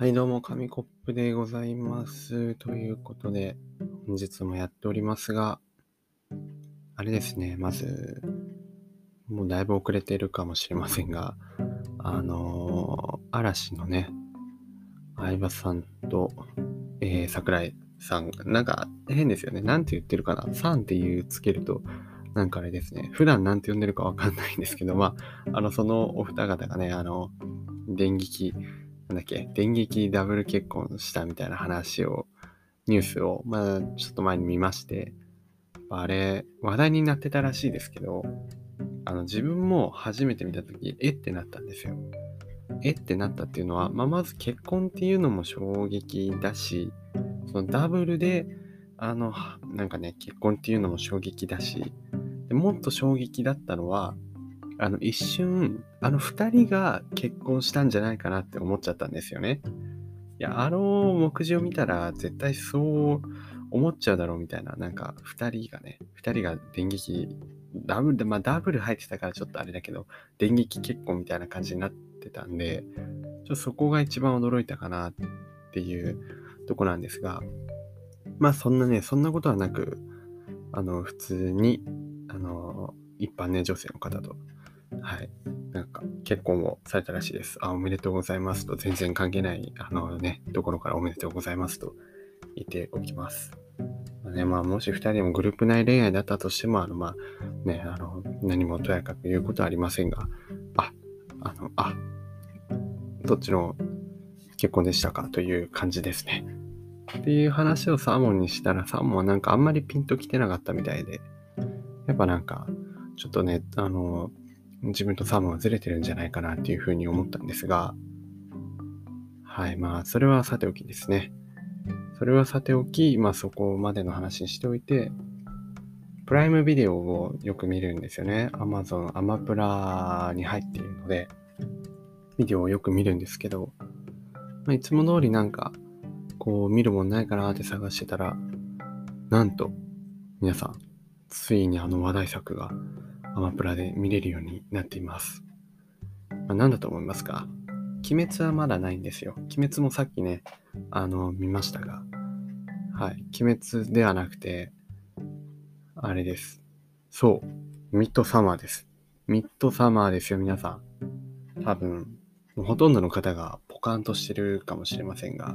はい、どうも、紙コップでございます。ということで、本日もやっておりますが、あれですね、まず、もうだいぶ遅れてるかもしれませんが、あのー嵐のね、相葉さんと、えー、桜井さん、なんか変ですよね。なんて言ってるかな。さんっていうつけると、なんかあれですね、普段なんて呼んでるかわかんないんですけど、まあ、あの、そのお二方がね、あの、電撃、なんだっけ、電撃ダブル結婚したみたいな話を、ニュースを、まあ、ちょっと前に見まして、あれ、話題になってたらしいですけど、あの、自分も初めて見たとき、えってなったんですよ。えってなったっていうのは、まあ、まず結婚っていうのも衝撃だし、そのダブルで、あの、なんかね、結婚っていうのも衝撃だし、でもっと衝撃だったのは、あの、一瞬、あの二人が結婚したんじゃないかなって思っちゃったんですよね。いや、あの目次を見たら、絶対そう思っちゃうだろうみたいな、なんか、二人がね、二人が電撃、ダブル、まあダブル入ってたからちょっとあれだけど、電撃結婚みたいな感じになってたんで、ちょそこが一番驚いたかなっていうとこなんですが、まあそんなね、そんなことはなく、あの、普通に、あの、一般ね、女性の方と、はい、なんか結婚をされたらしいです。あ、おめでとうございますと、全然関係ない、あのね、ところからおめでとうございますと言っておきます。まあね、まあ、もし二人でもグループ内恋愛だったとしても、あの、まあ、ね、あの、何もとやかく言うことはありませんが、あ、あの、あ、どっちの結婚でしたかという感じですね。っていう話をサーモンにしたら、サーモンはなんかあんまりピンときてなかったみたいで、やっぱなんか、ちょっとね、あの、自分とサーモンはずれてるんじゃないかなっていうふうに思ったんですが、はい、まあ、それはさておきですね。それはさておき、まあそこまでの話にしておいて、プライムビデオをよく見るんですよね。Amazon、アマプラに入っているので、ビデオをよく見るんですけど、まあ、いつも通りなんか、こう見るもんないかなって探してたら、なんと、皆さん、ついにあの話題作がアマプラで見れるようになっています。まあ、何だと思いますか？鬼滅はまだないんですよ。鬼滅もさっきね、あの、見ましたが、はい。鬼滅ではなくて、あれです。そう。ミッドサマーです。ミッドサマーですよ、皆さん。多分、もうほとんどの方がポカンとしてるかもしれませんが、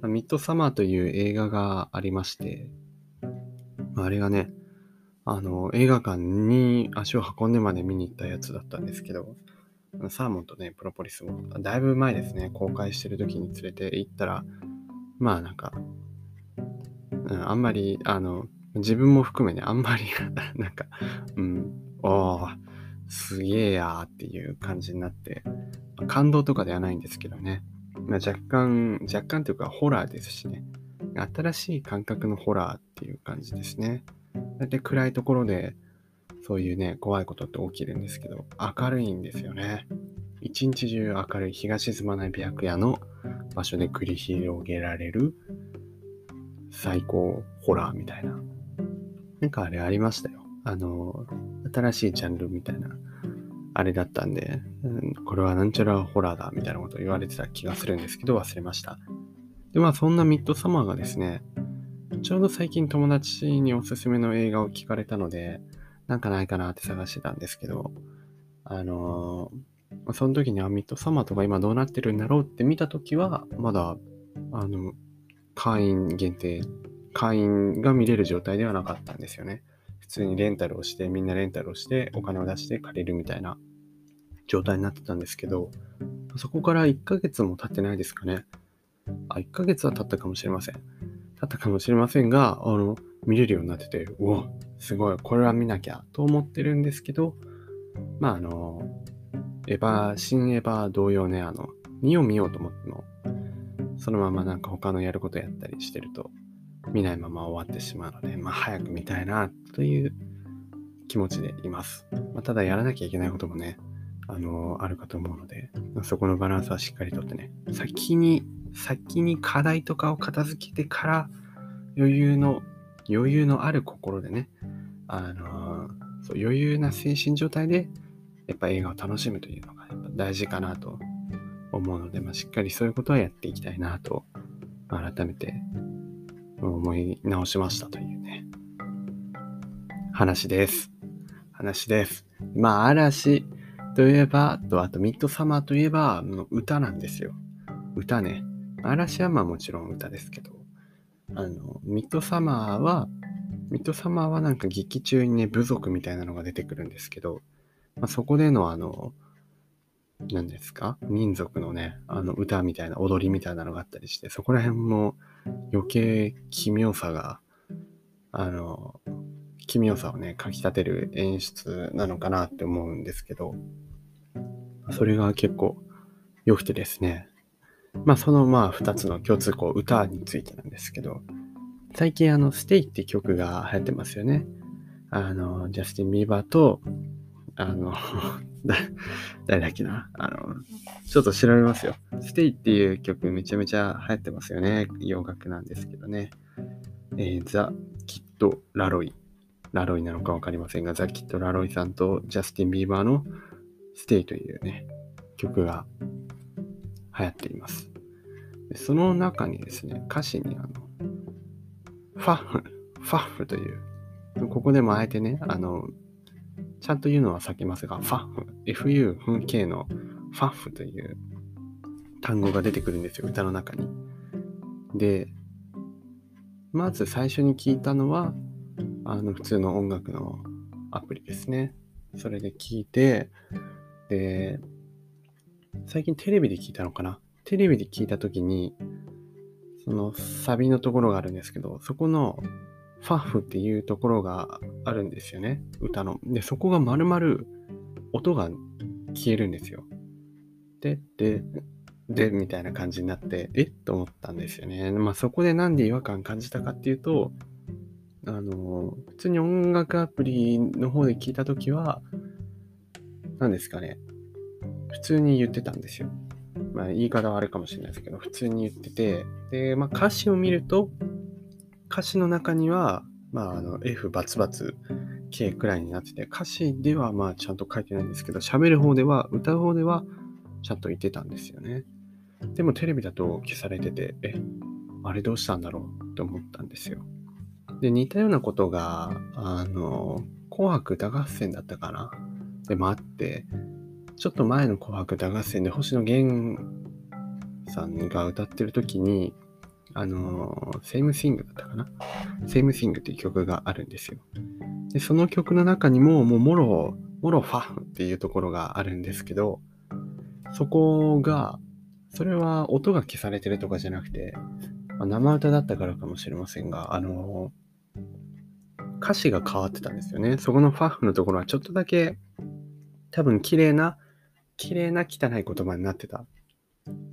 まあミッドサマーという映画がありまして、まああれがね、あの、映画館に足を運んでまで見に行ったやつだったんですけど、サーモンとね、プロポリスも、だいぶ前ですね、公開してる時に連れて行ったら、まあなんか、うんあんまり、あの、自分も含めね、あんまり、なんか、うん、おー、すげえやーっていう感じになって、感動とかではないんですけどね、まあ、若干、若干というかホラーですしね、新しい感覚のホラーっていう感じですね。だいたい暗いところで、そういうね、怖いことって起きるんですけど、明るいんですよね。一日中明るい日が沈まない白夜の場所で繰り広げられる最高ホラーみたいな。なんかあれありましたよ。あの、新しいジャンルみたいな、あれだったんで、うんこれはなんちゃらホラーだみたいなこと言われてた気がするんですけど忘れました。で、まあそんなミッドサマーがですね、ちょうど最近友達におすすめの映画を聞かれたので、なんかないかなって探してたんですけど、あのーその時にあ、ミッドサマーとか今どうなってるんだろうって見た時は、まだ、あの、会員限定、会員が見れる状態ではなかったんですよね。普通にレンタルをして、みんなレンタルをして、お金を出して借りるみたいな状態になってたんですけど、そこから1ヶ月も経ってないですかね。あ、1ヶ月は経ったかもしれません。経ったかもしれませんが、あの、見れるようになってて、うお、すごい、これは見なきゃと思ってるんですけど、まあ、あの、エヴァ、新エヴァ同様ね、あの、見よう見ようと思っても、そのままなんか他のやることやったりしてると、見ないまま終わってしまうので、まあ、早く見たいな、という気持ちでいます。まあ、ただ、やらなきゃいけないこともね、あの、あるかと思うので、そこのバランスはしっかりとってね、先に、先に課題とかを片付けてから、余裕の、余裕のある心でね、あのそう余裕な精神状態で、やっぱ映画を楽しむというのがやっぱ大事かなと思うので、まあ、しっかりそういうことはやっていきたいなと、改めて思い直しましたというね、話です。話です。まあ、嵐といえば、と、あとミッドサマーといえば、歌なんですよ。歌ね。嵐山はもちろん歌ですけど、あの、ミッドサマーは、ミッドサマーはなんか劇中にね、部族みたいなのが出てくるんですけど、まあ、そこでのあの、何ですか？民族のね、あの歌みたいな、踊りみたいなのがあったりして、そこら辺も余計奇妙さが、あの、奇妙さをね、かき立てる演出なのかなって思うんですけど、それが結構良くてですね、まあそのまあ二つの共通項、歌についてなんですけど、最近あの、 Stay って曲が流行ってますよね。あの、ジャスティン・ビーバーと、あの、誰だっけな？あの、ちょっと調べますよ。 Stay っていう曲めちゃめちゃ流行ってますよね。洋楽なんですけどね。えー、ザ・キット・ラロイ。ラロイなのかわかりませんが、ザ・キット・ラロイさんとジャスティン・ビーバーのステイというね、曲が流行っています。その中にですね、歌詞にあの、ファッフ、ファッフという、ここでもあえてね、あの、ちゃんと言うのは避けますが、ファッフ、FU、フン K のファッフという単語が出てくるんですよ、歌の中に。で、まず最初に聞いたのは、あの、普通の音楽のアプリですね。それで聞いて、で、最近テレビで聞いたのかな？テレビで聞いたときに、そのサビのところがあるんですけど、そこのファフっていうところがあるんですよね。歌の。で、そこが丸々音が消えるんですよ。で、で、で、みたいな感じになって、え？っと思ったんですよね。まあそこでなんで違和感感じたかっていうと、あの、普通に音楽アプリの方で聞いたときは、何ですかね。普通に言ってたんですよ。まあ言い方はあるかもしれないですけど、普通に言ってて、で、まあ歌詞を見ると、歌詞の中には、まあ、あの F バツバツ K くらいになってて、歌詞ではまあちゃんと書いてないんですけど、喋る方では、歌う方ではちゃんと言ってたんですよね。でもテレビだと消されてて、え、あれどうしたんだろうって思ったんですよ。で、似たようなことが、あの、紅白歌合戦だったかな？でもあって、ちょっと前の紅白歌合戦で星野源さんが歌ってる時に、あのー、Same Thing だったかな ?Same Thing っていう曲があるんですよ。で、その曲の中にも、もう、もろ、もろファフっていうところがあるんですけど、そこが、それは音が消されてるとかじゃなくて、ま、生歌だったからかもしれませんが、あの、歌詞が変わってたんですよね。そこのファフのところはちょっとだけ、多分綺麗な、綺麗な汚い言葉になってた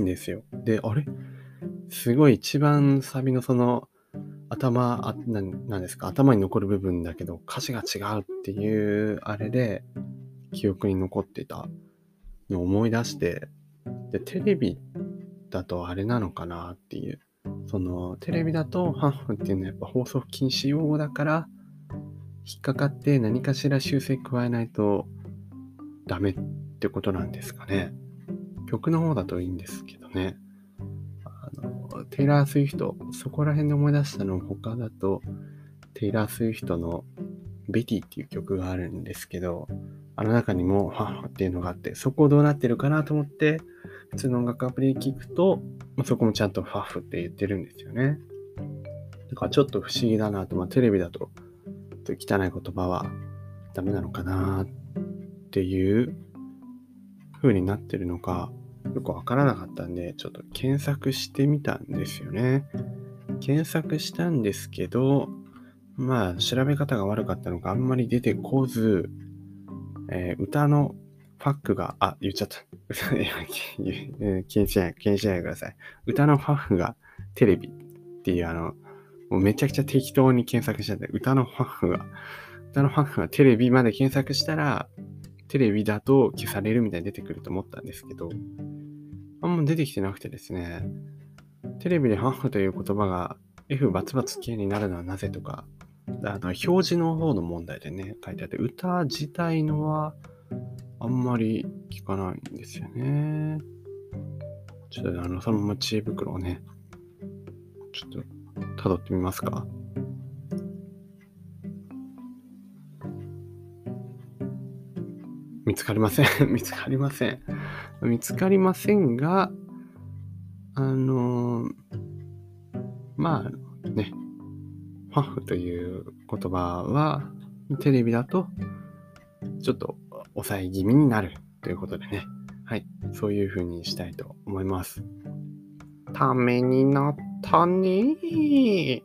んですよ。で、あれ？すごい一番サビのその頭、あなんですか、頭に残る部分だけど歌詞が違うっていうあれで記憶に残ってたのを思い出して、で、テレビだとあれなのかなっていう。そのテレビだとハンフっていうのはやっぱ放送禁止用語だから引っかかって何かしら修正加えないとダメってことなんですかね。曲の方だといいんですけどね。あのテイラー・スウィフト、そこら辺で思い出したの他だと、テイラー・スウィフトのベティっていう曲があるんですけど、あの中にもファッっていうのがあって、そこどうなってるかなと思って、普通の音楽アプリで聞くと、そこもちゃんとファッフって言ってるんですよね。だからちょっと不思議だなと、まあテレビだと、汚い言葉はダメなのかなっていう風になってるのか、よくわからなかったんで、ちょっと検索してみたんですよね。検索したんですけど、まあ、調べ方が悪かったのかあんまり出てこず、えー、歌のファックが、あ、言っちゃった。気にしない、気にしないでください。歌のファックがテレビっていうあの、もうめちゃくちゃ適当に検索しちゃって、歌のファックが、歌のファックがテレビまで検索したら、テレビだと消されるみたいに出てくると思ったんですけど、あんま出てきてなくてですね、テレビでハンフという言葉が F バツバツ系になるのはなぜとか、あの表示の方の問題でね、書いてあって、歌自体のはあんまり聞かないんですよね。ちょっとあの、そのまま知恵袋をね、ちょっと辿ってみますか？見つかりません。見つかりません。見つかりませんが、あのー、まあね、ファフという言葉は、テレビだと、ちょっと抑え気味になるということでね。はい。そういう風にしたいと思います。ためになったね